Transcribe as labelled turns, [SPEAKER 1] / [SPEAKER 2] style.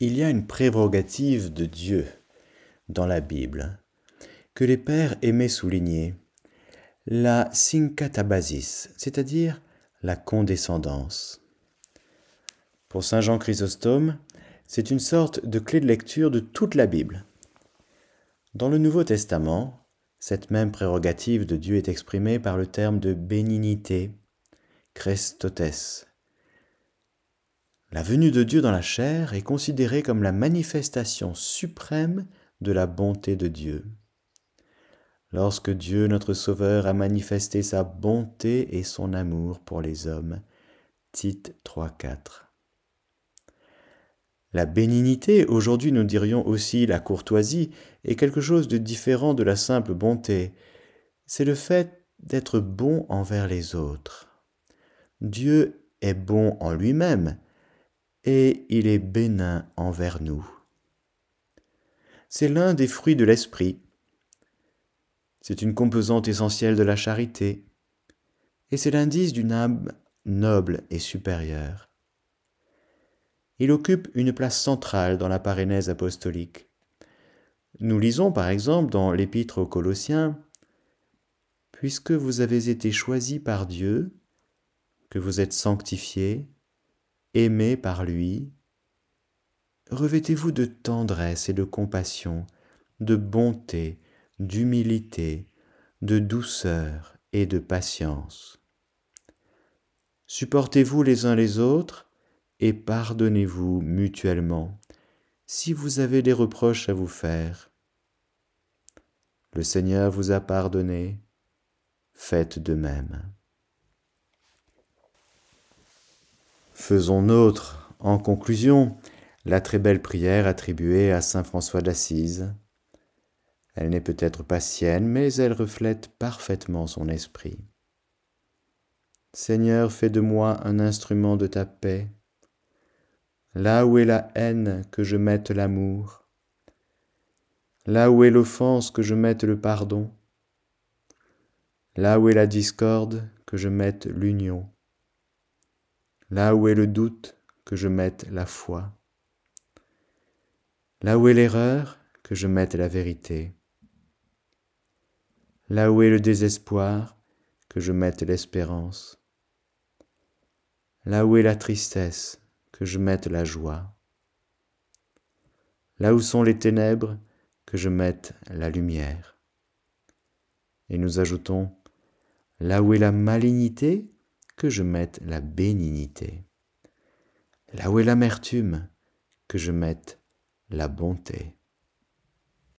[SPEAKER 1] Il y a une prérogative de Dieu dans la Bible que les pères aimaient souligner, la syncatabasis, c'est-à-dire la condescendance. Pour Saint Jean Chrysostome, c'est une sorte de clé de lecture de toute la Bible. Dans le Nouveau Testament, cette même prérogative de Dieu est exprimée par le terme de bénignité, Christotes. La venue de Dieu dans la chair est considérée comme la manifestation suprême de la bonté de Dieu. Lorsque Dieu notre Sauveur a manifesté sa bonté et son amour pour les hommes. Tite 3.4. La bénignité, aujourd'hui nous dirions aussi la courtoisie, est quelque chose de différent de la simple bonté. C'est le fait d'être bon envers les autres. Dieu est bon en lui-même, et il est bénin envers nous. C'est l'un des fruits de l'esprit. C'est une composante essentielle de la charité, et c'est l'indice d'une âme noble et supérieure. Il occupe une place centrale dans la parénèse apostolique. Nous lisons par exemple dans l'épître aux Colossiens Puisque vous avez été choisis par Dieu, que vous êtes sanctifiés, aimé par lui, revêtez-vous de tendresse et de compassion, de bonté, d'humilité, de douceur et de patience. Supportez-vous les uns les autres et pardonnez-vous mutuellement si vous avez des reproches à vous faire. Le Seigneur vous a pardonné, faites de même. Faisons nôtre, en conclusion, la très belle prière attribuée à Saint François d'Assise. Elle n'est peut-être pas sienne, mais elle reflète parfaitement son esprit. Seigneur, fais de moi un instrument de ta paix. Là où est la haine, que je mette l'amour. Là où est l'offense, que je mette le pardon. Là où est la discorde, que je mette l'union. Là où est le doute, que je mette la foi. Là où est l'erreur, que je mette la vérité. Là où est le désespoir, que je mette l'espérance. Là où est la tristesse, que je mette la joie. Là où sont les ténèbres, que je mette la lumière. Et nous ajoutons, là où est la malignité, que je mette la bénignité. Là où est l'amertume, que je mette la bonté.